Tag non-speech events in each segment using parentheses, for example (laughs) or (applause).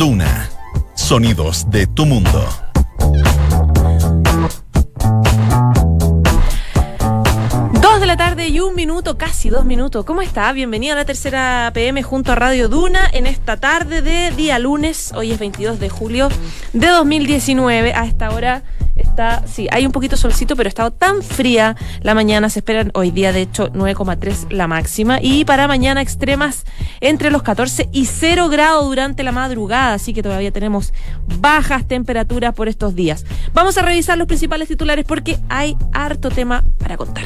Duna. Sonidos de tu mundo. Dos de la tarde y un minuto, casi dos minutos. ¿Cómo está? Bienvenido a la tercera PM junto a Radio Duna en esta tarde de día lunes. Hoy es 22 de julio de 2019. A esta hora sí, hay un poquito solcito, pero ha estado tan fría la mañana. Se esperan hoy día, de hecho, 9,3 la máxima. Y para mañana extremas entre los 14 y 0 grados durante la madrugada. Así que todavía tenemos bajas temperaturas por estos días. Vamos a revisar los principales titulares porque hay harto tema para contar.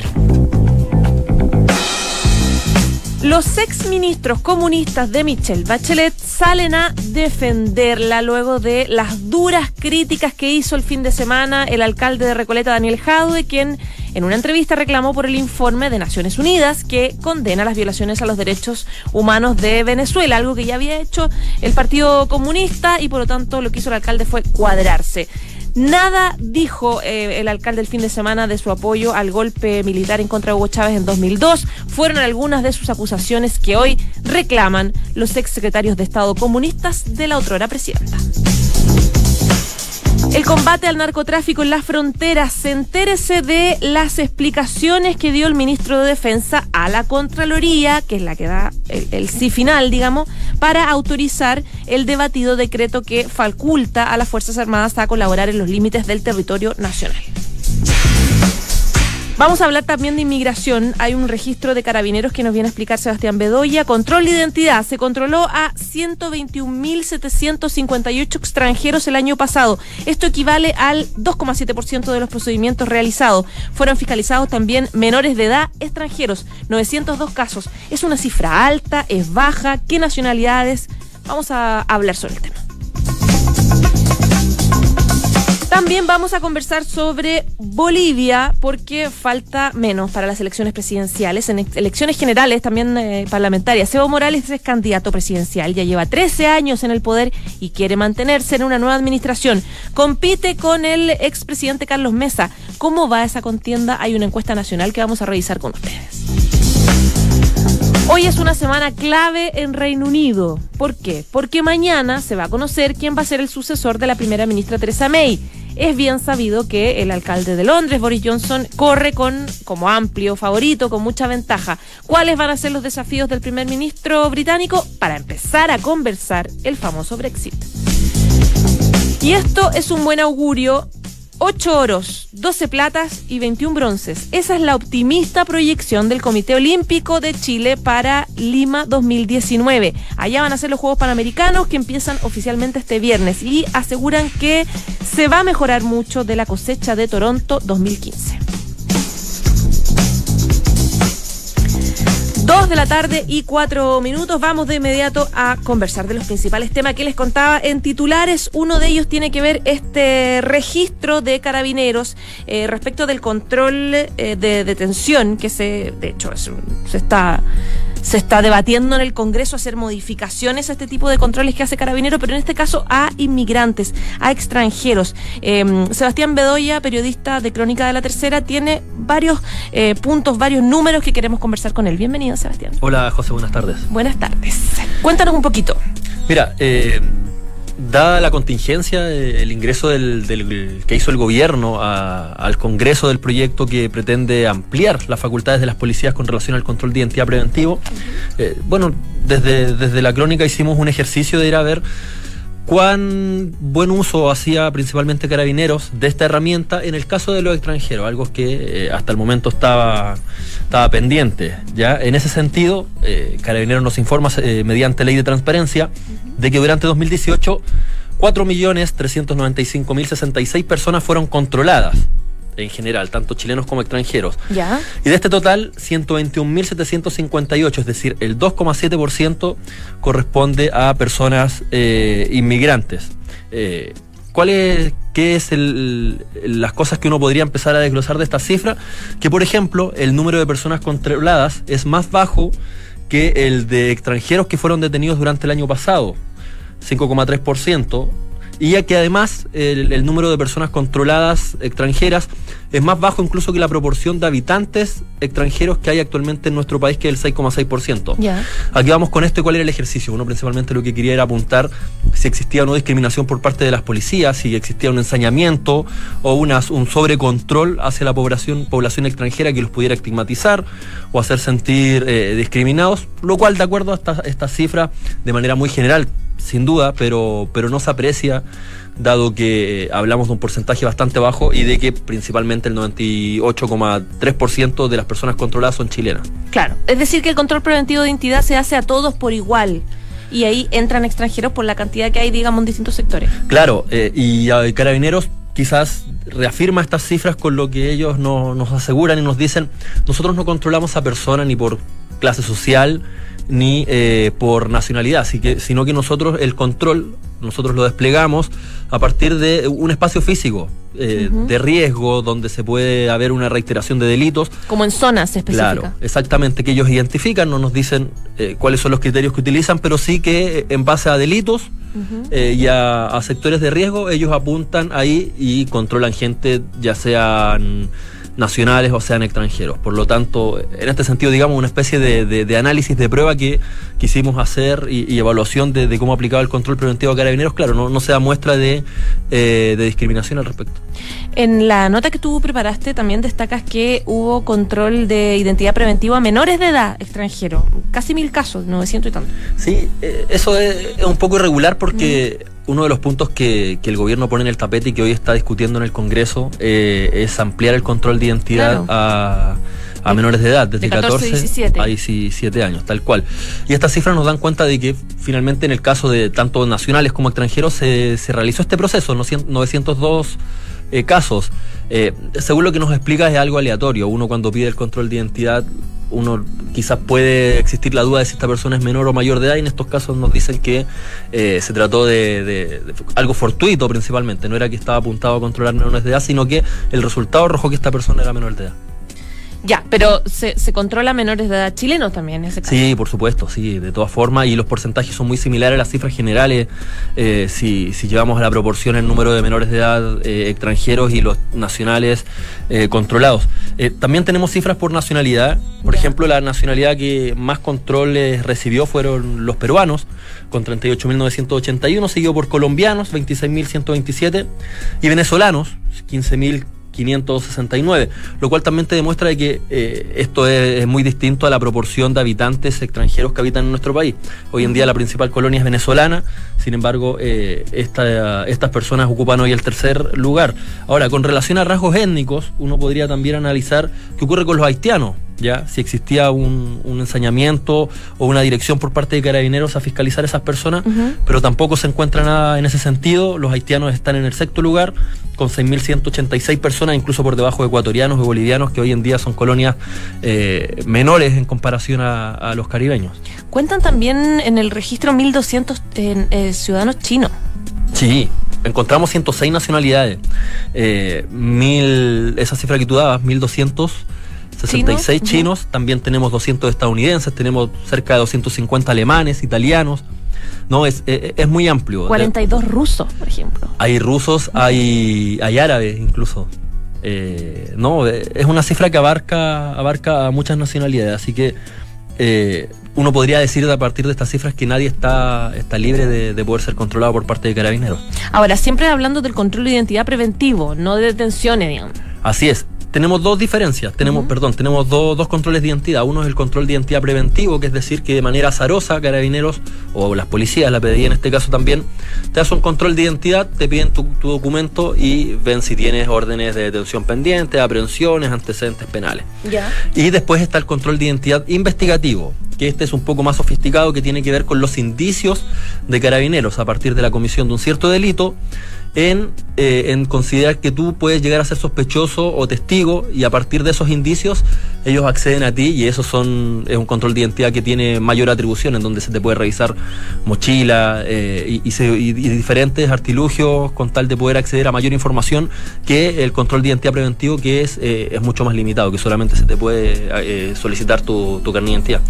Los exministros comunistas de Michelle Bachelet salen a defenderla luego de las duras críticas que hizo el fin de semana el alcalde de Recoleta, Daniel Jadue, quien en una entrevista reclamó por el informe de Naciones Unidas que condena las violaciones a los derechos humanos de Venezuela, algo que ya había hecho el Partido Comunista y por lo tanto lo que hizo el alcalde fue cuadrarse. Nada dijo eh, el alcalde el fin de semana de su apoyo al golpe militar en contra de Hugo Chávez en 2002. Fueron algunas de sus acusaciones que hoy reclaman los exsecretarios de Estado comunistas de la otrora presidenta. El combate al narcotráfico en las fronteras. Entérese de las explicaciones que dio el ministro de Defensa a la Contraloría, que es la que da el, el sí final, digamos, para autorizar el debatido decreto que faculta a las Fuerzas Armadas a colaborar en los límites del territorio nacional. Vamos a hablar también de inmigración. Hay un registro de carabineros que nos viene a explicar Sebastián Bedoya. Control de identidad. Se controló a 121.758 extranjeros el año pasado. Esto equivale al 2,7% de los procedimientos realizados. Fueron fiscalizados también menores de edad extranjeros. 902 casos. ¿Es una cifra alta? ¿Es baja? ¿Qué nacionalidades? Vamos a hablar sobre el tema. También vamos a conversar sobre Bolivia porque falta menos para las elecciones presidenciales. En elecciones generales, también eh, parlamentarias. Evo Morales es candidato presidencial, ya lleva 13 años en el poder y quiere mantenerse en una nueva administración. Compite con el expresidente Carlos Mesa. ¿Cómo va esa contienda? Hay una encuesta nacional que vamos a revisar con ustedes. Hoy es una semana clave en Reino Unido. ¿Por qué? Porque mañana se va a conocer quién va a ser el sucesor de la primera ministra Theresa May es bien sabido que el alcalde de Londres, Boris Johnson, corre con como amplio favorito, con mucha ventaja. ¿Cuáles van a ser los desafíos del primer ministro británico para empezar a conversar el famoso Brexit? Y esto es un buen augurio 8 oros, 12 platas y 21 bronces. Esa es la optimista proyección del Comité Olímpico de Chile para Lima 2019. Allá van a ser los Juegos Panamericanos que empiezan oficialmente este viernes y aseguran que se va a mejorar mucho de la cosecha de Toronto 2015. De la tarde y cuatro minutos. Vamos de inmediato a conversar de los principales temas que les contaba en titulares. Uno de ellos tiene que ver este registro de carabineros eh, respecto del control eh, de detención que se, de hecho, se está se está debatiendo en el Congreso hacer modificaciones a este tipo de controles que hace Carabinero, pero en este caso a inmigrantes, a extranjeros. Eh, Sebastián Bedoya, periodista de Crónica de la Tercera, tiene varios eh, puntos, varios números que queremos conversar con él. Bienvenido, Sebastián. Hola, José, buenas tardes. Buenas tardes. Cuéntanos un poquito. Mira, eh, dada la contingencia, eh, el ingreso del, del, que hizo el gobierno a, al Congreso del proyecto que pretende ampliar las facultades de las policías con relación al control de identidad preventivo, eh, bueno, desde, desde la crónica hicimos un ejercicio de ir a ver cuán buen uso hacía principalmente Carabineros de esta herramienta en el caso de los extranjeros, algo que eh, hasta el momento estaba, estaba pendiente. ¿ya? En ese sentido, eh, Carabineros nos informa eh, mediante ley de transparencia de que durante 2018 4.395.066 personas fueron controladas en general, tanto chilenos como extranjeros. ¿Ya? Y de este total, 121.758, es decir, el 2,7% corresponde a personas eh, inmigrantes. Eh, ¿Cuáles qué es el, las cosas que uno podría empezar a desglosar de esta cifra? Que, por ejemplo, el número de personas controladas es más bajo que el de extranjeros que fueron detenidos durante el año pasado, 5,3%, y ya que además el, el, número de personas controladas extranjeras es más bajo incluso que la proporción de habitantes extranjeros que hay actualmente en nuestro país, que es el 6,6%. Yeah. Aquí vamos con esto y cuál era el ejercicio. Uno principalmente lo que quería era apuntar si existía o no discriminación por parte de las policías, si existía un ensañamiento o una, un sobrecontrol hacia la población, población extranjera que los pudiera estigmatizar o hacer sentir eh, discriminados, lo cual, de acuerdo a estas esta cifras, de manera muy general, sin duda, pero, pero no se aprecia dado que hablamos de un porcentaje bastante bajo y de que principalmente el 98,3% de las personas controladas son chilenas. Claro, es decir, que el control preventivo de identidad se hace a todos por igual. Y ahí entran extranjeros por la cantidad que hay, digamos, en distintos sectores. Claro, eh, y Carabineros quizás reafirma estas cifras con lo que ellos nos aseguran y nos dicen, nosotros no controlamos a personas ni por clase social, ni eh, por nacionalidad, así que, sino que nosotros el control, nosotros lo desplegamos a partir de un espacio físico. Eh, de riesgo, donde se puede haber una reiteración de delitos. Como en zonas específicas. Claro, exactamente, que ellos identifican, no nos dicen eh, cuáles son los criterios que utilizan, pero sí que en base a delitos y a, a, sectores de riesgo, ellos apuntan ahí y controlan gente, ya sean nacionales o sean extranjeros. Por lo tanto, en este sentido, digamos, una especie de, análisis de prueba que quisimos hacer y, evaluación de, cómo aplicaba el control preventivo a carabineros, claro, no, no se da muestra de, eh, de discriminación al respecto. En la nota que tú preparaste también destacas que hubo control de identidad preventiva a menores de edad extranjeros, casi mil casos, 900 y tanto. Sí, eh, eso es, un poco irregular porque uno de los puntos que, el gobierno pone en el tapete y que hoy está discutiendo en el Congreso eh, es ampliar el control de identidad a, menores de edad, desde 14, 17. a 17 años, tal cual. Y estas cifras nos dan cuenta de que finalmente en el caso de tanto nacionales como extranjeros se, se realizó este proceso, 902 eh, casos. Eh, según lo que nos explica es algo aleatorio. Uno cuando pide el control de identidad uno quizás puede existir la duda de si esta persona es menor o mayor de edad y en estos casos nos dicen que eh, se trató de, algo fortuito principalmente, no era que estaba apuntado a controlar menores de edad, sino que el resultado arrojó que esta persona era menor de edad. Ya, pero se, se controla menores de edad chilenos también en ese caso. Sí, por supuesto, sí, de todas formas, y los porcentajes son muy similares a las cifras generales eh, si, si, llevamos a la proporción el número de menores de edad eh, extranjeros y los nacionales eh, controlados. también tenemos cifras por nacionalidad, por ejemplo, la nacionalidad que más controles recibió fueron los peruanos, con 38.981, seguido por colombianos, 26.127, y venezolanos, 15.000 569, lo cual también te demuestra de que eh, esto es, muy distinto a la proporción de habitantes extranjeros que habitan en nuestro país. Hoy en día la principal colonia es venezolana, sin embargo, eh, estas personas ocupan hoy el tercer lugar. Ahora, con relación a rasgos étnicos, uno podría también analizar qué ocurre con los haitianos ya si existía un, ensañamiento o una dirección por parte de carabineros a fiscalizar a esas personas, pero tampoco se encuentra nada en ese sentido. Los haitianos están en el sexto lugar con 6.186 personas, incluso por debajo de ecuatorianos y bolivianos, que hoy en día son colonias eh, menores en comparación a, los caribeños. Cuentan también en el registro 1.200 eh, ciudadanos chinos. Sí, encontramos 106 nacionalidades. Eh, mil, esa cifra que tú dabas, 1.200 66 chinos, también tenemos 200 estadounidenses, tenemos cerca de 250 alemanes, italianos. No, es, eh, es, muy amplio. 42 rusos, por ejemplo. Hay rusos, hay, hay árabes incluso. Eh, no, eh, es una cifra que abarca, abarca a muchas nacionalidades, así que uno podría decir a partir de estas cifras que nadie está, está libre de, de, poder ser controlado por parte de carabineros. Ahora, siempre hablando del control de identidad preventivo, no de detenciones, digamos. Así es tenemos dos diferencias, tenemos, perdón, tenemos dos, controles de identidad. Uno es el control de identidad preventivo, que es decir, que de manera azarosa, carabineros o las policías, la PDI en este caso también, te hacen un control de identidad, te piden tu, documento y ven si tienes órdenes de detención pendientes, aprehensiones, antecedentes penales. Y después está el control de identidad investigativo, que este es un poco más sofisticado, que tiene que ver con los indicios de carabineros a partir de la comisión de un cierto delito en, eh, en considerar que tú puedes llegar a ser sospechoso o testigo y a partir de esos indicios ellos acceden a ti y eso son, es un control de identidad que tiene mayor atribución en donde se te puede revisar mochila eh, y, diferentes artilugios con tal de poder acceder a mayor información que el control de identidad preventivo que es, eh, es mucho más limitado, que solamente se te puede solicitar tu, tu carnet de identidad.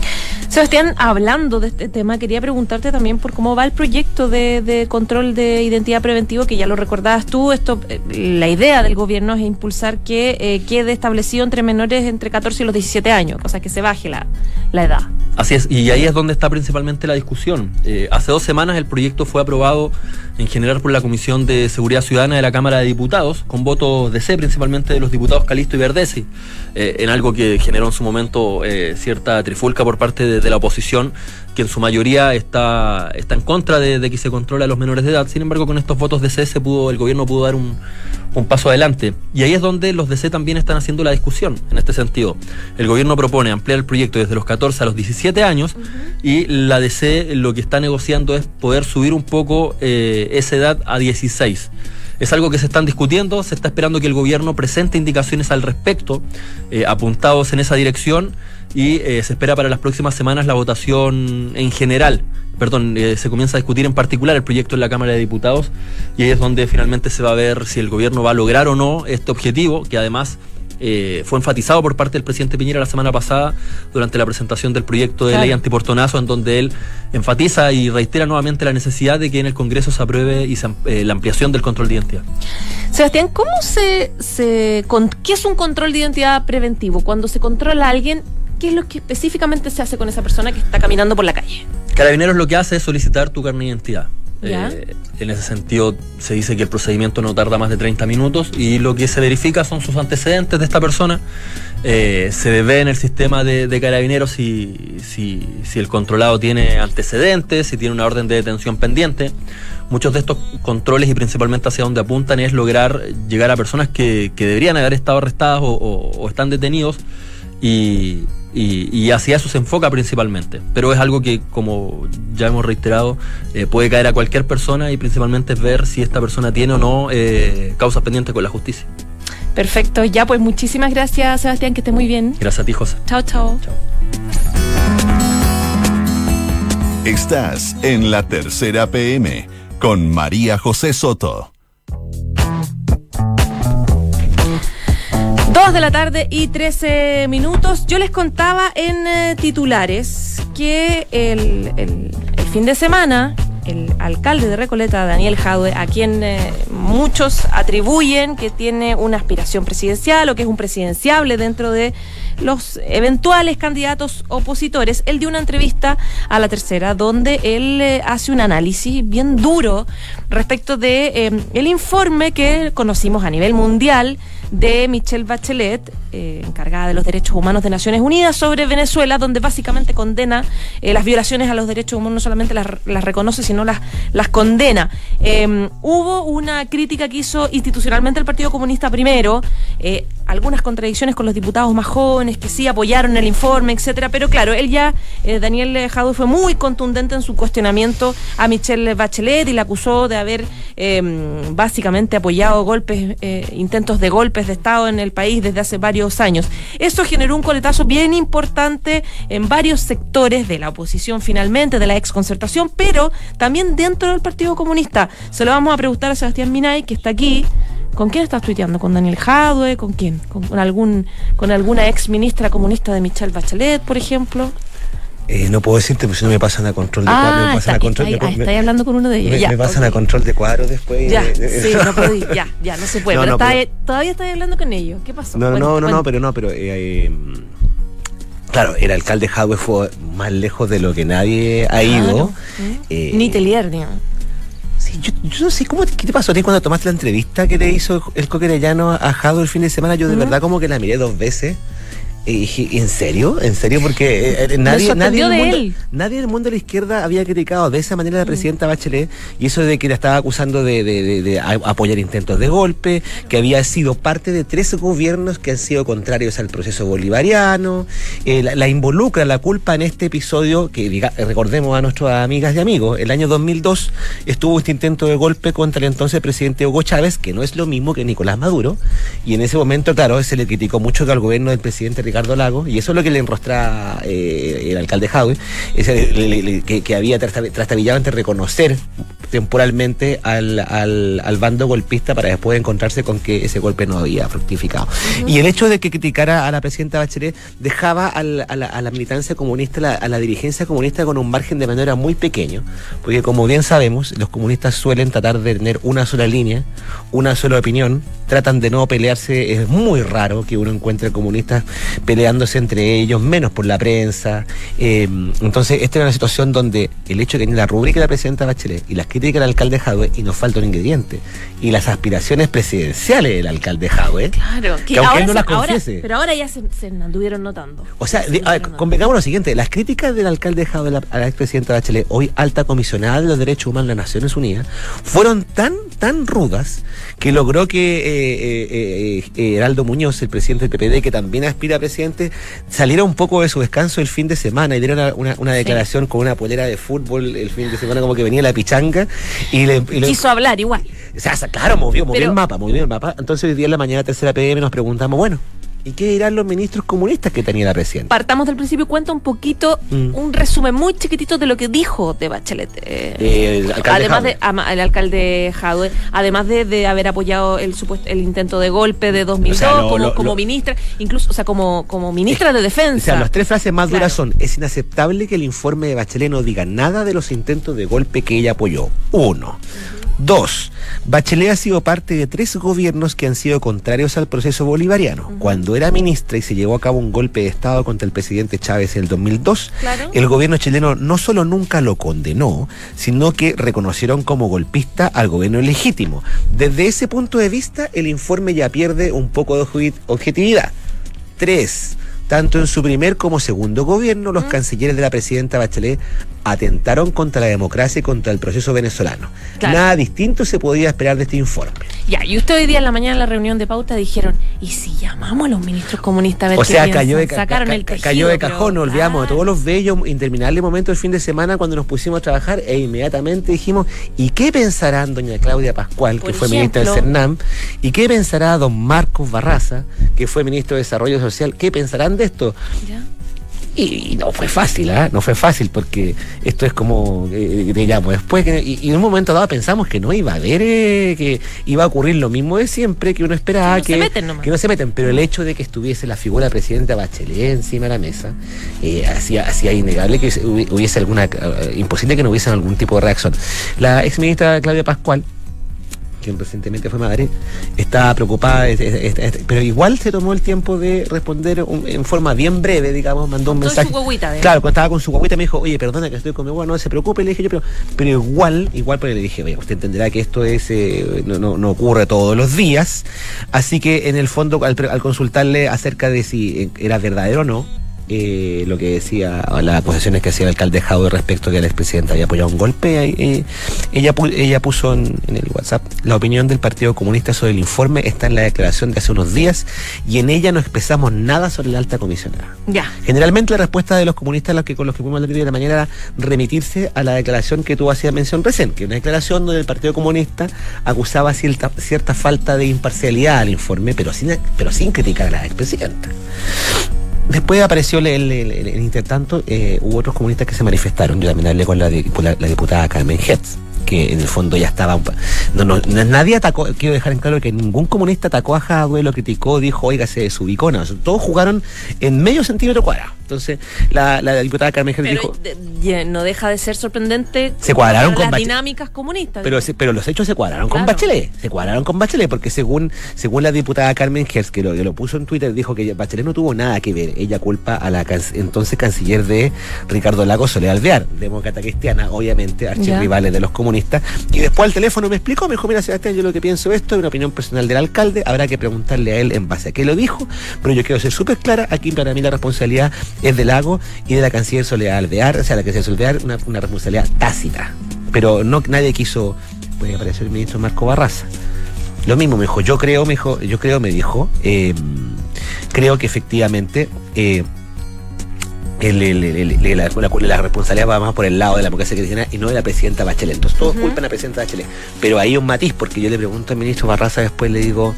Sebastián, hablando de este tema, quería preguntarte también por cómo va el proyecto de, de control de identidad preventivo, que ya lo recordabas tú. Esto, eh, la idea del gobierno es impulsar que eh, quede establecido entre menores entre 14 y los 17 años, o sea, que se baje la, la edad. Así es, y ahí es donde está principalmente la discusión. Eh, hace dos semanas el proyecto fue aprobado en general por la Comisión de Seguridad Ciudadana de la Cámara de Diputados, con votos de C, principalmente de los diputados Calisto y Verdesi, eh, en algo que generó en su momento cierta trifulca por parte de la oposición, que en su mayoría está, está en contra de, de que se controle a los menores de edad. Sin embargo, con estos votos de C se pudo, el gobierno pudo dar un, un paso adelante. Y ahí es donde los DC también están haciendo la discusión en este sentido. El gobierno propone ampliar el proyecto desde los 14 a los 17 años y la DC lo que está negociando es poder subir un poco eh, esa edad a 16. Es algo que se están discutiendo, se está esperando que el gobierno presente indicaciones al respecto, eh, apuntados en esa dirección, y eh, se espera para las próximas semanas la votación en general. Perdón, eh, se comienza a discutir en particular el proyecto en la Cámara de Diputados, y ahí es donde finalmente se va a ver si el gobierno va a lograr o no este objetivo, que además eh, fue enfatizado por parte del presidente Piñera la semana pasada durante la presentación del proyecto de Claro. ley antiportonazo, en donde él enfatiza y reitera nuevamente la necesidad de que en el Congreso se apruebe y se eh, la ampliación del control de identidad. Sebastián, ¿cómo se, se con, qué es un control de identidad preventivo? Cuando se controla a alguien, ¿qué es lo que específicamente se hace con esa persona que está caminando por la calle? Carabineros lo que hace es solicitar tu carne de identidad. Eh, en ese sentido, se dice que el procedimiento no tarda más de 30 minutos y lo que se verifica son sus antecedentes de esta persona. Eh, se ve en el sistema de, de carabineros si, si, si el controlado tiene antecedentes, si tiene una orden de detención pendiente. Muchos de estos controles y principalmente hacia donde apuntan es lograr llegar a personas que, que deberían haber estado arrestadas o, o- o están detenidos y, y- y hacia eso se enfoca principalmente. Pero es algo que, como ya hemos reiterado, eh, puede caer a cualquier persona y principalmente es ver si esta persona tiene o no eh, causas pendientes con la justicia. Perfecto, ya pues muchísimas gracias Sebastián, que esté muy bien. Gracias a ti, José. Chao, chao. Estás en la tercera PM con María José Soto. Dos de la tarde y 13 minutos. Yo les contaba en eh, titulares que el, el- fin de semana el alcalde de Recoleta, Daniel Jadwe, a quien eh, muchos atribuyen que tiene una aspiración presidencial o que es un presidenciable dentro de los eventuales candidatos opositores, él dio una entrevista a la tercera donde él eh, hace un análisis bien duro respecto de el informe que conocimos a nivel mundial de Michelle Bachelet, eh, encargada de los derechos humanos de Naciones Unidas, sobre Venezuela, donde básicamente condena eh, las violaciones a los derechos humanos, no solamente las, las reconoce, sino las, las condena. Eh, hubo una crítica que hizo institucionalmente el Partido Comunista primero, algunas contradicciones con los diputados más jóvenes que sí apoyaron el informe, etcétera, pero claro, él ya, eh, Daniel Jadwe fue muy contundente en su cuestionamiento a Michelle Bachelet y la acusó de haber eh, básicamente apoyado golpes, eh, intentos de golpes de Estado en el país desde hace varios años. Eso generó un coletazo bien importante en varios sectores de la oposición finalmente, de la exconcertación, pero también dentro del Partido Comunista. Se lo vamos a preguntar a Sebastián Minay, que está aquí. ¿Con quién estás tuiteando? ¿Con Daniel Jadwe? ¿Con quién? ¿Con, con algún, con alguna ex ministra comunista de Michelle Bachelet, por ejemplo? Eh, no puedo decirte, porque si no me pasan a control de cuadro. Ah, me está, pasan a control está, de ahí- me- está ahí hablando con uno de ellos. me, ya, me pasan a control de cuadro después. Ya, eh, sí, no podí, ya, ya, no se puede. (laughs) No, pero no, está pero- todavía estás hablando con ellos. ¿Qué pasó? No, no, no, no, pero no, pero eh, eh, claro, el alcalde Jadwe fue más lejos de lo que nadie ha ido. Claro. Eh, Ni Telier, digamos. Yo, yo no sé, ¿cómo, te- ¿qué te pasó a ti cuando tomaste la entrevista que le hizo el coquerellano a Jadwe el fin de semana? Yo de Ujú. verdad como que la miré dos veces. Y ¿en serio? ¿En serio? Porque eh, eh, nadie, nadie, en el mundo, él. nadie en el mundo de la izquierda había criticado de esa manera a la Mm. presidenta Bachelet y eso de que la estaba acusando de, de- de- de a- apoyar intentos de golpe, que había sido parte de tres gobiernos que han sido contrarios al proceso bolivariano, eh, la, la involucra la culpa en este episodio que diga- recordemos a nuestras amigas y amigos, el año 2002 estuvo este intento de golpe contra el entonces presidente Hugo Chávez, que no es lo mismo que Nicolás Maduro, y en ese momento, claro, se le criticó mucho al gobierno del presidente Ricardo Lago, y eso es lo que le enrostra eh, el alcalde Jadwe, que, que había trasta- trastabillado entre reconocer temporalmente al, al, al bando golpista para después encontrarse con que ese golpe no había fructificado. Y el hecho de que criticara a la presidenta Bachelet dejaba al- a, la, a la militancia comunista, la- a la dirigencia comunista con un margen de maniobra muy pequeño, porque como bien sabemos, los comunistas suelen tratar de tener una sola línea, una sola opinión, tratan de no pelearse, es muy raro que uno encuentre comunistas peleándose entre ellos, menos por la prensa. eh, entonces, esta era una situación donde el hecho de que la rúbrica de la presidenta Bachelet y las críticas del alcalde Jadwe, y nos falta un ingrediente, y las aspiraciones presidenciales del alcalde Jadwe, Claro, Que aunque él no se- las ahora- confiese. pero ahora ya se, se anduvieron notando. O sea, Se a ver, convengamos lo siguiente, las críticas del alcalde Jadwe a la, a la expresidenta Bachelet, hoy alta comisionada de los derechos humanos de las Naciones Unidas, fueron tan, tan rudas que logró que eh, eh, eh, Heraldo Muñoz, el presidente del PPD, que también aspira a presidente, saliera un poco de su descanso el fin de semana y diera una, una- una declaración con una polera de fútbol el fin de semana como que venía la pichanga y le... y le- Quiso hablar igual. o sea, claro, movió, movió Pero- el mapa, movió el mapa. Entonces hoy día en la mañana tercera PM nos preguntamos, bueno, ¿y qué dirán los ministros comunistas que tenía la presidenta? Partamos del principio y cuenta un poquito, Mm. un resumen muy chiquitito de lo que dijo de Bachelet. eh, Eh, el alcalde además Jadwe. de ama- el alcalde Jadwe, además de, de haber apoyado el supuesto el intento de golpe de 2002 O sea, lo- como, lo- como lo- ministra, incluso, o sea, como como ministra de O defensa. sea, las tres frases más duras son, es inaceptable que el informe de Bachelet no diga nada de los intentos de golpe que ella apoyó. Uno. Dos, Bachelet ha sido parte de tres gobiernos que han sido contrarios al proceso bolivariano. Cuando era ministra y se llevó a cabo un golpe de Estado contra el presidente Chávez en el 2002, Claro. el gobierno chileno no solo nunca lo condenó, sino que reconocieron como golpista al gobierno legítimo. Desde ese punto de vista, el informe ya pierde un poco de obje- objetividad. Tres, tanto en su primer como segundo gobierno, los cancilleres de la presidenta Bachelet atentaron contra la democracia y contra el proceso venezolano. Claro. Nada distinto se podía esperar de este informe. Ya, y usted hoy día en la mañana en la reunión de pauta dijeron, ¿y si llamamos a los ministros comunistas a ver O qué sea, piensan? cayó de, ca- Sacaron ca- el tejido, cayó de pero- cajón, nos olvidamos de Ah. todos los bellos, interminables momentos del fin de semana cuando nos pusimos a trabajar e inmediatamente dijimos, ¿y qué pensarán doña Claudia Pascual, Por que fue ministra del. CERNAM? ¿Y qué pensará don Marcos Barraza, que fue ministro de Desarrollo Social? ¿Qué pensarán de esto? Ya. Y, y no fue fácil, ¿ah? No fue fácil porque esto es como, eh, digamos, después que, y, y en un momento dado pensamos que no iba a haber, eh, que iba a ocurrir lo mismo de siempre, que uno esperaba Que no se que, meten nomás. que no se meten, pero el hecho de que estuviese la figura presidenta Bachelet encima de la mesa, eh, hacía, hacía innegable que hubi- hubiese alguna, eh, imposible que no hubiese algún tipo de reacción. La ex ministra Claudia Pascual, quien recientemente fue madre, estaba preocupada, es- es- es- pero igual se tomó el tiempo de responder un- en forma bien breve, digamos, mandó un Con mensaje. su guaguita. Claro, cuando estaba con su guaguita me dijo, oye, perdona que estoy con mi guagua, no se preocupe, le dije yo, pero, pero igual, igual, porque le dije, oye, usted entenderá que esto es eh, no, no, no ocurre todos los días, así que en el fondo, al, al consultarle acerca de si eh, era verdadero o no, eh, lo que decía, las acusaciones que hacía el alcalde Jaude respecto a que el expresidente había apoyado un golpe, eh, ella, ella puso en, en el WhatsApp la opinión del Partido Comunista sobre el informe está en la declaración de hace unos días y en ella no expresamos nada sobre la alta comisionada. Ya. Generalmente la respuesta de los comunistas los que, con los que fuimos hablar hoy de la mañana era remitirse a la declaración que tú hacías mención recién, que una declaración donde el Partido Comunista acusaba cierta, cierta falta de imparcialidad al informe, pero sin, pero sin criticar a la expresidenta. Después apareció el, el, intertanto, eh, hubo otros comunistas que se manifestaron. Yo también hablé con la, di- con la, la diputada Carmen Hetz, que en el fondo ya estaba. No, no, na- nadie atacó, quiero dejar en claro que ningún comunista atacó a Jadwe, lo criticó, dijo, oiga, se desubicó. No, todos jugaron en medio centímetro cuadrado. Entonces, la, la diputada Carmen Pero dijo. de- no deja de ser sorprendente Se cuadraron con las dinámicas comunistas. Pero, se- pero los hechos se cuadraron con. Bachelet. Se cuadraron con Bachelet, porque según, según la diputada Carmen Hertz, que lo, que lo puso en Twitter, dijo que Bachelet no tuvo nada que ver. Ella culpa a la can- entonces canciller de Ricardo Lagos Soledad Alvear, demócrata cristiana, obviamente, archirrivales de los comunistas. Y después al teléfono me explicó, me dijo, mira, Sebastián, yo lo que pienso esto es una opinión personal del alcalde, habrá que preguntarle a él en base a qué lo dijo, pero yo quiero ser súper clara, aquí para mí la responsabilidad es de Lago y de la canciller Soledad Alvear, o sea, la canciller Soledad una, una responsabilidad tácita. Pero no nadie quiso, puede aparecer el ministro Marco Barraza. Lo mismo me dijo, yo creo, me dijo, yo creo, me dijo, eh, creo que efectivamente eh, el- el- la, la- la responsabilidad va más por el lado de la democracia cristiana y no de la presidenta Bachelet. Entonces todos culpan a la presidenta Bachelet. Pero hay un matiz, porque yo le pregunto al ministro Barraza después, le digo,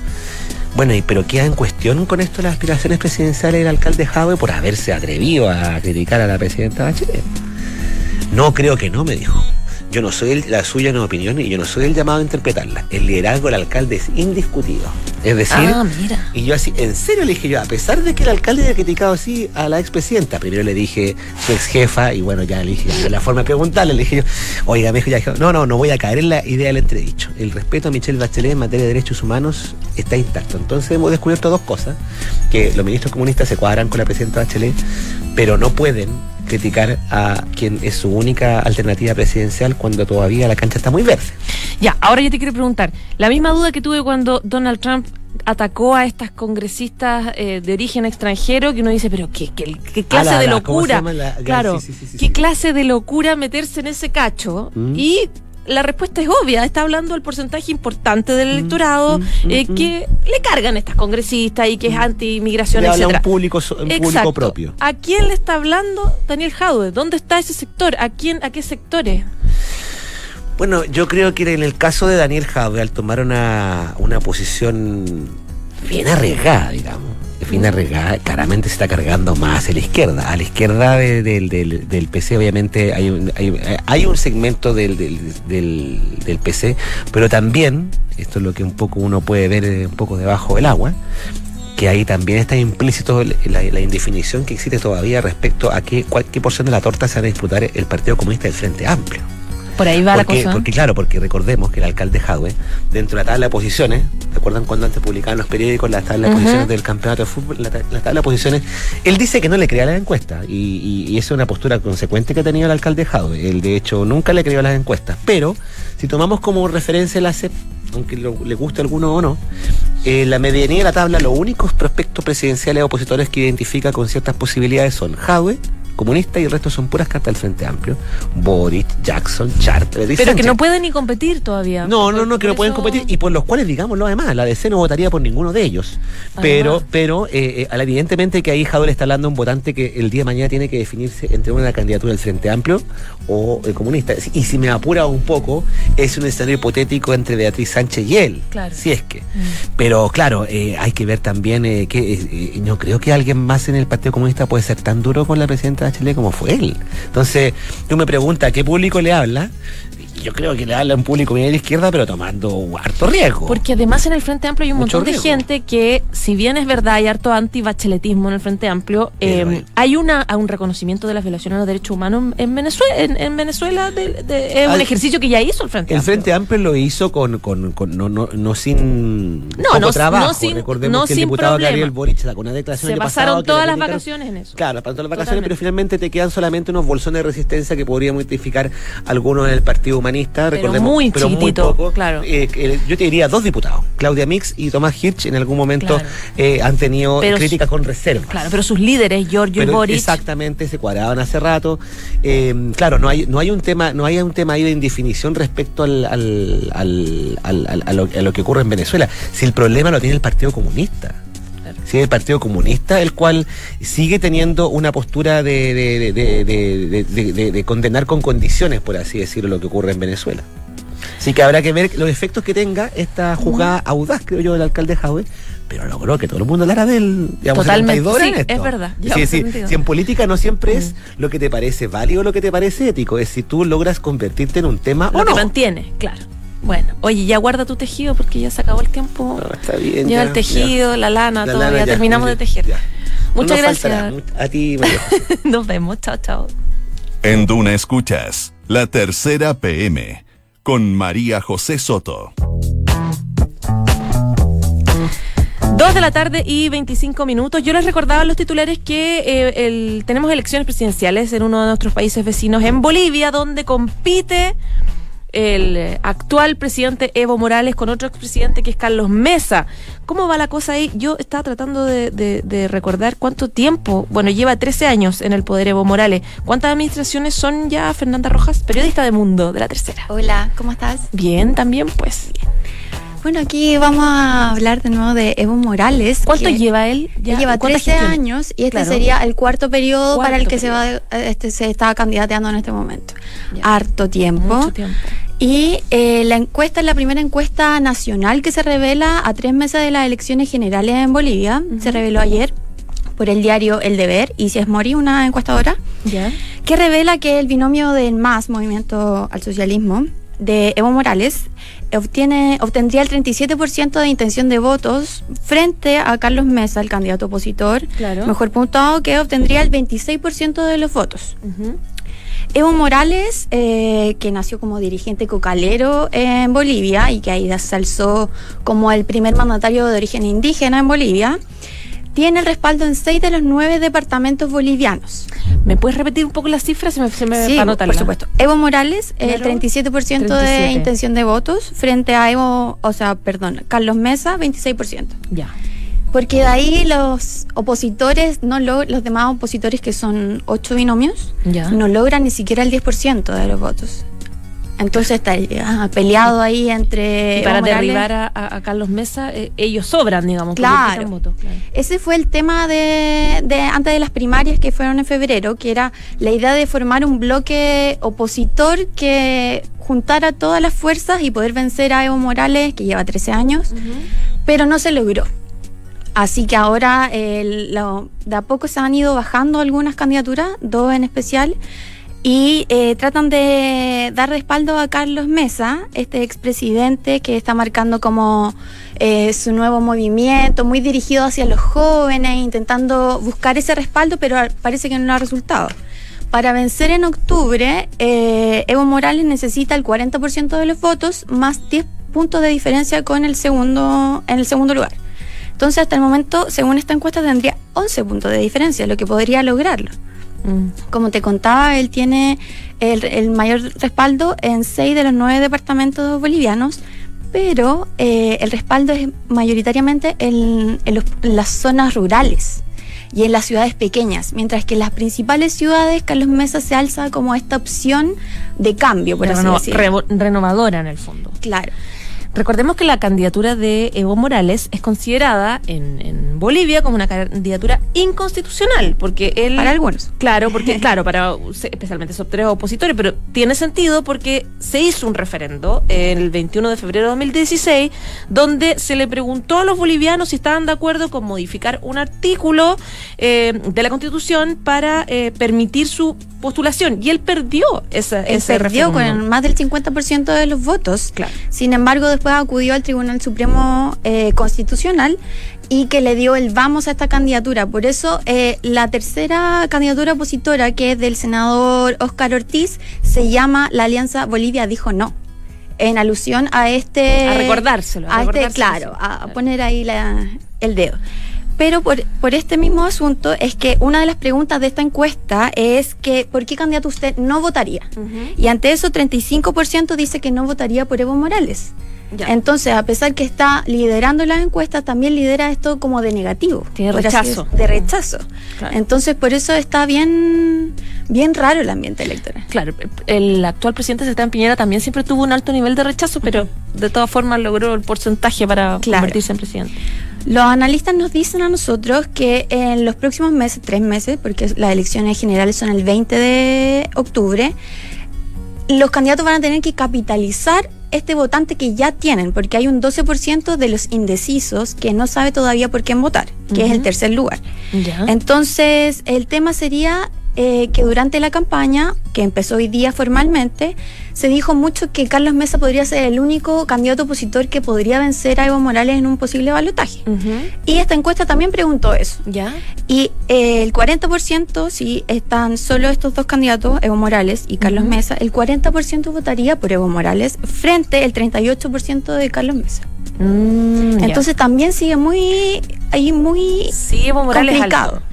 bueno, ¿y pero queda en cuestión con esto las aspiraciones presidenciales del alcalde Jadwe por haberse atrevido a criticar a la presidenta Bachelet? No, creo que no, me dijo. Yo no soy el- la suya en opinión y yo no soy el llamado a interpretarla. El liderazgo del alcalde es indiscutido. Es decir, Ah, mira. y yo así, en serio le dije yo, a pesar de que el alcalde había criticado así a la expresidenta, primero le dije su ex jefa, y bueno, ya le dije, de la forma de preguntarle, le dije yo, oiga, me dijo, ya, no, no, no voy a caer en la idea del entredicho. El respeto a Michelle Bachelet en materia de derechos humanos está intacto. Entonces hemos descubierto dos cosas, que los ministros comunistas se cuadran con la presidenta Bachelet, pero no pueden criticar a quien es su única alternativa presidencial cuando todavía la cancha está muy verde. Ya, ahora yo te quiero preguntar, la misma duda que tuve cuando Donald Trump atacó a estas congresistas eh, de origen extranjero, que uno dice, pero qué, qué, qué clase la- de la- ¿cómo se locura. La- claro, sí, sí, sí, sí, qué clase de locura meterse en ese cacho. Mm. Y la respuesta es obvia, está hablando del porcentaje importante del electorado mm, mm, eh, mm. que le cargan estas congresistas y que es anti-inmigración, etcétera. un público, un público propio. ¿A quién le está hablando Daniel Jadwe? ¿Dónde está ese sector? ¿A quién, a qué sectores? Bueno, yo creo que en el caso de Daniel Jadwe, al tomar una, una posición bien arriesgada, digamos, bien arriesgada, claramente se está cargando más a la izquierda. A la izquierda de- del, del, PC, obviamente, hay un, hay, un segmento del, del, del, PC, pero también, esto es lo que un poco uno puede ver eh, un poco debajo del agua, que ahí también está implícito la, indefinición que existe todavía respecto a qué, cuál, qué porción de la torta se van a disputar el Partido Comunista del Frente Amplio. Por ahí va Porque, la cosa. porque claro, porque recordemos que el alcalde Jadwe, dentro de la tabla de posiciones, ¿recuerdan cuando antes publicaban los periódicos la tabla de Ujú. posiciones del campeonato de fútbol? La, la tabla de posiciones, él dice que no le crea las encuestas y, y, y esa es una postura consecuente que ha tenido el alcalde Jadwe. Él de hecho nunca le creó las encuestas, pero si tomamos como referencia la CEP, aunque lo- le guste a alguno o no, eh, la medianía de la tabla, los únicos prospectos presidenciales opositores que identifica con ciertas posibilidades son Jadwe, comunista y el resto son puras cartas del Frente Amplio. Boric, Jackson, Charter, Beatriz Pero que no pueden ni competir todavía. No, no, no, que no pueden competir y por los cuales, digamos, lo además, la DC no votaría por ninguno de ellos. Pero, Además. pero eh, eh, evidentemente que ahí Jadot le está hablando a un votante que el día de mañana tiene que definirse entre una candidatura del Frente Amplio o el comunista. Y si me apura un poco, es un escenario hipotético entre Beatriz Sánchez y él. Claro. Si es que. Pero claro, eh, hay que ver también eh, que eh, eh, no creo que alguien más en el Partido Comunista puede ser tan duro con la presidenta de Chile como fue él. Entonces, tú me preguntas qué público le habla. Yo creo que le habla a un público bien de la izquierda, pero tomando harto riesgo. Porque además en el Frente Amplio hay un Mucho montón de riesgo. gente que, si bien es verdad, hay harto antibacheletismo en el Frente Amplio, eh, hay- una a un reconocimiento de las violaciones a los derechos humanos en, en Venezuela. En, en Venezuela de- de- es un Al- ejercicio que ya hizo el Frente El Amplio. Frente Amplio lo hizo con, con, con- no, no, no sin No, poco no- trabajo. no sin- Recordemos no que el sin diputado problema. Gabriel Boric sacó una declaración Se el pasaron todas la las vacaciones en eso. Claro, pasaron todas las vacaciones, Totalmente. pero finalmente te quedan solamente unos bolsones de resistencia que podríamos identificar algunos en el Partido Humanista. Pero recordemos, muy pero muy poco. claro. Eh, que yo te diría dos diputados, Claudia Mix y Tomás Hirsch, en algún momento Claro. eh, han tenido Pero críticas con reservas. Claro, pero sus líderes, Giorgio y Boric, Exactamente, se cuadraban hace rato. Eh, claro, no hay, no hay un tema, no hay un tema ahí de indefinición respecto al, al- al- al- al- a, lo, a lo que ocurre en Venezuela. Si el problema lo tiene el Partido Comunista. Es el Partido Comunista el cual sigue teniendo una postura de, de- de- de- de- de- de- de condenar con condiciones, por así decirlo, lo que ocurre en Venezuela. Así que habrá que ver los efectos que tenga esta jugada audaz, creo yo, del alcalde Jadwe, pero logró que todo el mundo hablara de él. Digamos, Totalmente, 72 horas sí, en esto. es verdad, Sí, sí, 72. si en política no siempre es lo que te parece válido o lo que te parece ético, es si tú logras convertirte en un tema lo o que no. mantiene, claro. Bueno, oye, ya guarda tu tejido porque ya se acabó el tiempo. No, está bien. Lleva ya, el tejido, la lana, La todo. lana ya, ya, terminamos ya, de tejer. ya. Muchas No nos faltará gracias. A ti, María José. (laughs) Nos vemos. Chao, chao. En Duna Escuchas, la tercera PM, con María José Soto. Dos de la tarde y 25 minutos. Yo les recordaba a los titulares que eh, el- tenemos elecciones presidenciales en uno de nuestros países vecinos, en Bolivia, donde compite el eh, actual presidente Evo Morales con otro expresidente que es Carlos Mesa. ¿Cómo va la cosa ahí? Yo estaba tratando de, de- de recordar cuánto tiempo, bueno, lleva 13 años en el poder Evo Morales. ¿Cuántas administraciones son ya Fernanda Rojas, periodista de Mundo, de la tercera? Hola, ¿cómo estás? Bien, también, pues. Bueno, aquí vamos a hablar de nuevo de Evo Morales. ¿Cuánto lleva él? él lleva ¿Cuántas 13 gestiones? años y este Claro. sería el cuarto periodo para el que se va este se está candidateando en este momento. Ya. Harto tiempo. Mucho tiempo. Y eh, la encuesta es la primera encuesta nacional que se revela a tres meses de las elecciones generales en Bolivia. Se reveló ayer. por el diario El Deber, y si es Mori, una encuestadora, Ya. que revela que el binomio del MAS, Movimiento al Socialismo, de Evo Morales, obtiene, obtendría el 37% de intención de votos frente a Carlos Mesa, el candidato opositor, Claro. mejor puntuado, que obtendría el 26% de los votos. Evo Morales, eh, que nació como dirigente cocalero en Bolivia y que ahí se alzó como el primer mandatario de origen indígena en Bolivia, tiene el respaldo en seis de los nueve departamentos bolivianos. ¿Me puedes repetir un poco las cifras? Se me, se me Sí, por supuesto. Evo Morales, eh, Claro. 37% 37. de intención de votos, frente a Evo, o sea, perdón, Carlos Mesa, 26%. Ya. Porque de ahí los opositores, no lo, los demás opositores, que son ocho binomios, Ya. no logran ni siquiera el 10% de los votos. Entonces está ah, peleado ahí entre. Y para derribar a, Carlos Mesa, eh, ellos sobran, digamos. Claro. votos, claro. Ese fue el tema de, de antes de las primarias que fueron en febrero, que era la idea de formar un bloque opositor que juntara todas las fuerzas y poder vencer a Evo Morales, que lleva 13 años, pero no se logró. Así que ahora lo- de a poco se han ido bajando algunas candidaturas, dos en especial, y eh, tratan de dar respaldo a Carlos Mesa, este expresidente que está marcando como eh, su nuevo movimiento, muy dirigido hacia los jóvenes, intentando buscar ese respaldo, pero parece que no ha resultado. Para vencer en octubre, eh, Evo Morales necesita el 40% de los votos, más 10 puntos de diferencia con el segundo, en el segundo lugar. Entonces, hasta el momento, según esta encuesta, tendría 11 puntos de diferencia, lo que podría lograrlo. Mm. Como te contaba, él tiene el, el mayor respaldo en seis de los nueve departamentos bolivianos, pero eh, el respaldo es mayoritariamente en, en los- en las zonas rurales y en las ciudades pequeñas, mientras que en las principales ciudades Carlos Mesa se alza como esta opción de cambio, por así decirlo. renovadora en el fondo. Claro. Recordemos que la candidatura de Evo Morales es considerada en, en Bolivia como una candidatura inconstitucional, porque él... Para algunos. Claro, porque, (laughs) claro, para especialmente sectores opositores, pero tiene sentido porque se hizo un referendo el 21 de febrero de 2016, donde se le preguntó a los bolivianos si estaban de acuerdo con modificar un artículo eh, de la Constitución para eh, permitir su postulación. Y él perdió esa, Él ese perdió con más del 50% de los votos. Claro. Sin embargo, después acudió al Tribunal Supremo eh, Constitucional y que le dio el vamos a esta candidatura. Por eso, eh, la tercera candidatura opositora, que es del senador Óscar Ortiz, se llama la Alianza Bolivia Dijo No. En alusión a este. A recordárselo, a A, este, recordárselo, claro, sí, a poner ahí la- el dedo. Pero por, por este mismo asunto es que una de las preguntas de esta encuesta es que ¿por qué candidato usted no votaría? Y ante eso 35% dice que no votaría por Evo Morales. Ya. Entonces, a pesar que está liderando las encuestas, también lidera esto como de negativo. Así rechazo. De rechazo. Claro. Entonces, por eso está bien, bien raro el ambiente electoral. Claro, el actual presidente Sebastián Piñera también siempre tuvo un alto nivel de rechazo, pero de todas formas logró el porcentaje para Claro. convertirse en presidente. Los analistas nos dicen a nosotros que en los próximos meses, tres meses, porque las elecciones generales son el 20 de octubre, los candidatos van a tener que capitalizar este votante que ya tienen, porque hay un 12% de los indecisos que no sabe todavía por quién votar, que es el tercer lugar. Entonces, el tema sería eh, que durante la campaña, que empezó hoy día formalmente, se dijo mucho que Carlos Mesa podría ser el único candidato opositor que podría vencer a Evo Morales en un posible balotaje. Y esta encuesta también preguntó eso. Ya. Y eh, el 40%, si están solo estos dos candidatos, Evo Morales y Carlos. Mesa, el 40% votaría por Evo Morales frente al 38% de Carlos Mesa. Mm. Entonces también sigue muy, ahí muy sí, Evo Morales complicado. alto.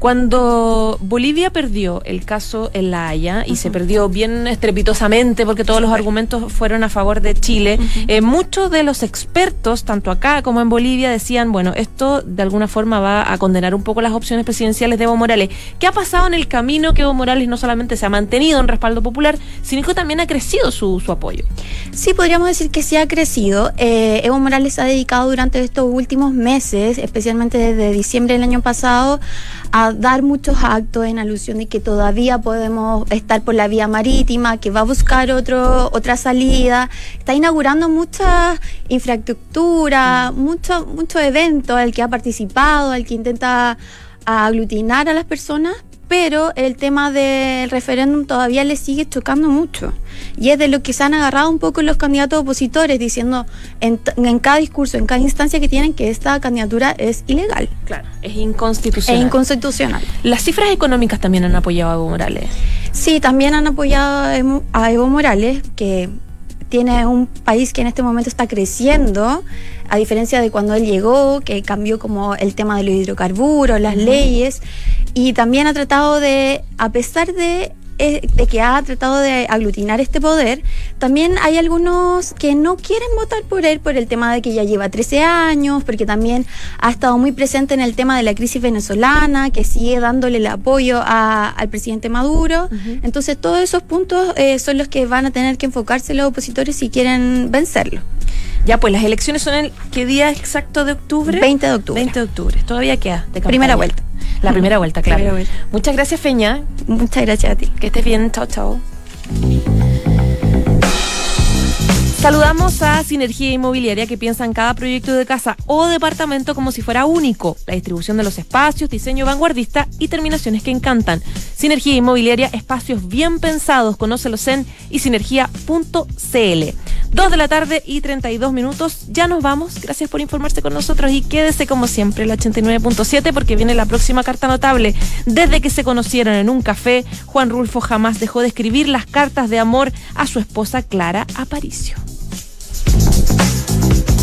Cuando Bolivia perdió el caso en La Haya y se perdió bien estrepitosamente porque todos los argumentos fueron a favor de Chile, eh, muchos de los expertos, tanto acá como en Bolivia, decían, bueno, esto de alguna forma va a condenar un poco las opciones presidenciales de Evo Morales. ¿Qué ha pasado en el camino que Evo Morales no solamente se ha mantenido en respaldo popular, sino que también ha crecido su, su apoyo? Sí, podríamos decir que sí ha crecido. Eh, Evo Morales ha dedicado durante estos últimos meses, especialmente desde diciembre del año pasado, a dar muchos actos en alusión de que todavía podemos estar por la vía marítima, que va a buscar otro, otra salida. Está inaugurando mucha infraestructura, mucho, mucho eventos al que ha participado, al que intenta aglutinar a las personas, pero el tema del referéndum todavía le sigue chocando mucho. Y es de lo que se han agarrado un poco los candidatos opositores, diciendo en, en cada discurso, en cada instancia que tienen, que esta candidatura es ilegal Claro, es inconstitucional. inconstitucional. Las cifras económicas también han apoyado a Evo Morales. Sí, también han apoyado a Evo Morales, que tiene un país que en este momento está creciendo, a diferencia de cuando él llegó, que cambió como el tema de los hidrocarburos, las leyes, y también ha tratado de, a pesar de, de que ha tratado de aglutinar este poder, también hay algunos que no quieren votar por él por el tema de que ya lleva 13 años, porque también ha estado muy presente en el tema de la crisis venezolana, que sigue dándole el apoyo a- al presidente Maduro. Entonces todos esos puntos eh, son los que van a tener que enfocarse los opositores si quieren vencerlo. Ya, pues las elecciones son el ¿qué día exacto de octubre? 20 de octubre. 20 de octubre. Todavía queda de. Primera vuelta. La primera vuelta, claro. Primera vuelta. Muchas gracias, Feña. Muchas gracias a ti. Que estés bien. Chao, chao. Saludamos a Sinergia Inmobiliaria que piensa en cada proyecto de casa o departamento como si fuera único. La distribución de los espacios, diseño vanguardista y terminaciones que encantan. Sinergia Inmobiliaria, espacios bien pensados. Conócelos en y sinergia.cl. Dos de la tarde y 32 minutos. Ya nos vamos. Gracias por informarse con nosotros y quédese como siempre el 89.7 porque viene la próxima carta notable. Desde que se conocieron en un café, Juan Rulfo jamás dejó de escribir las cartas de amor a su esposa Clara Aparicio. Thank you.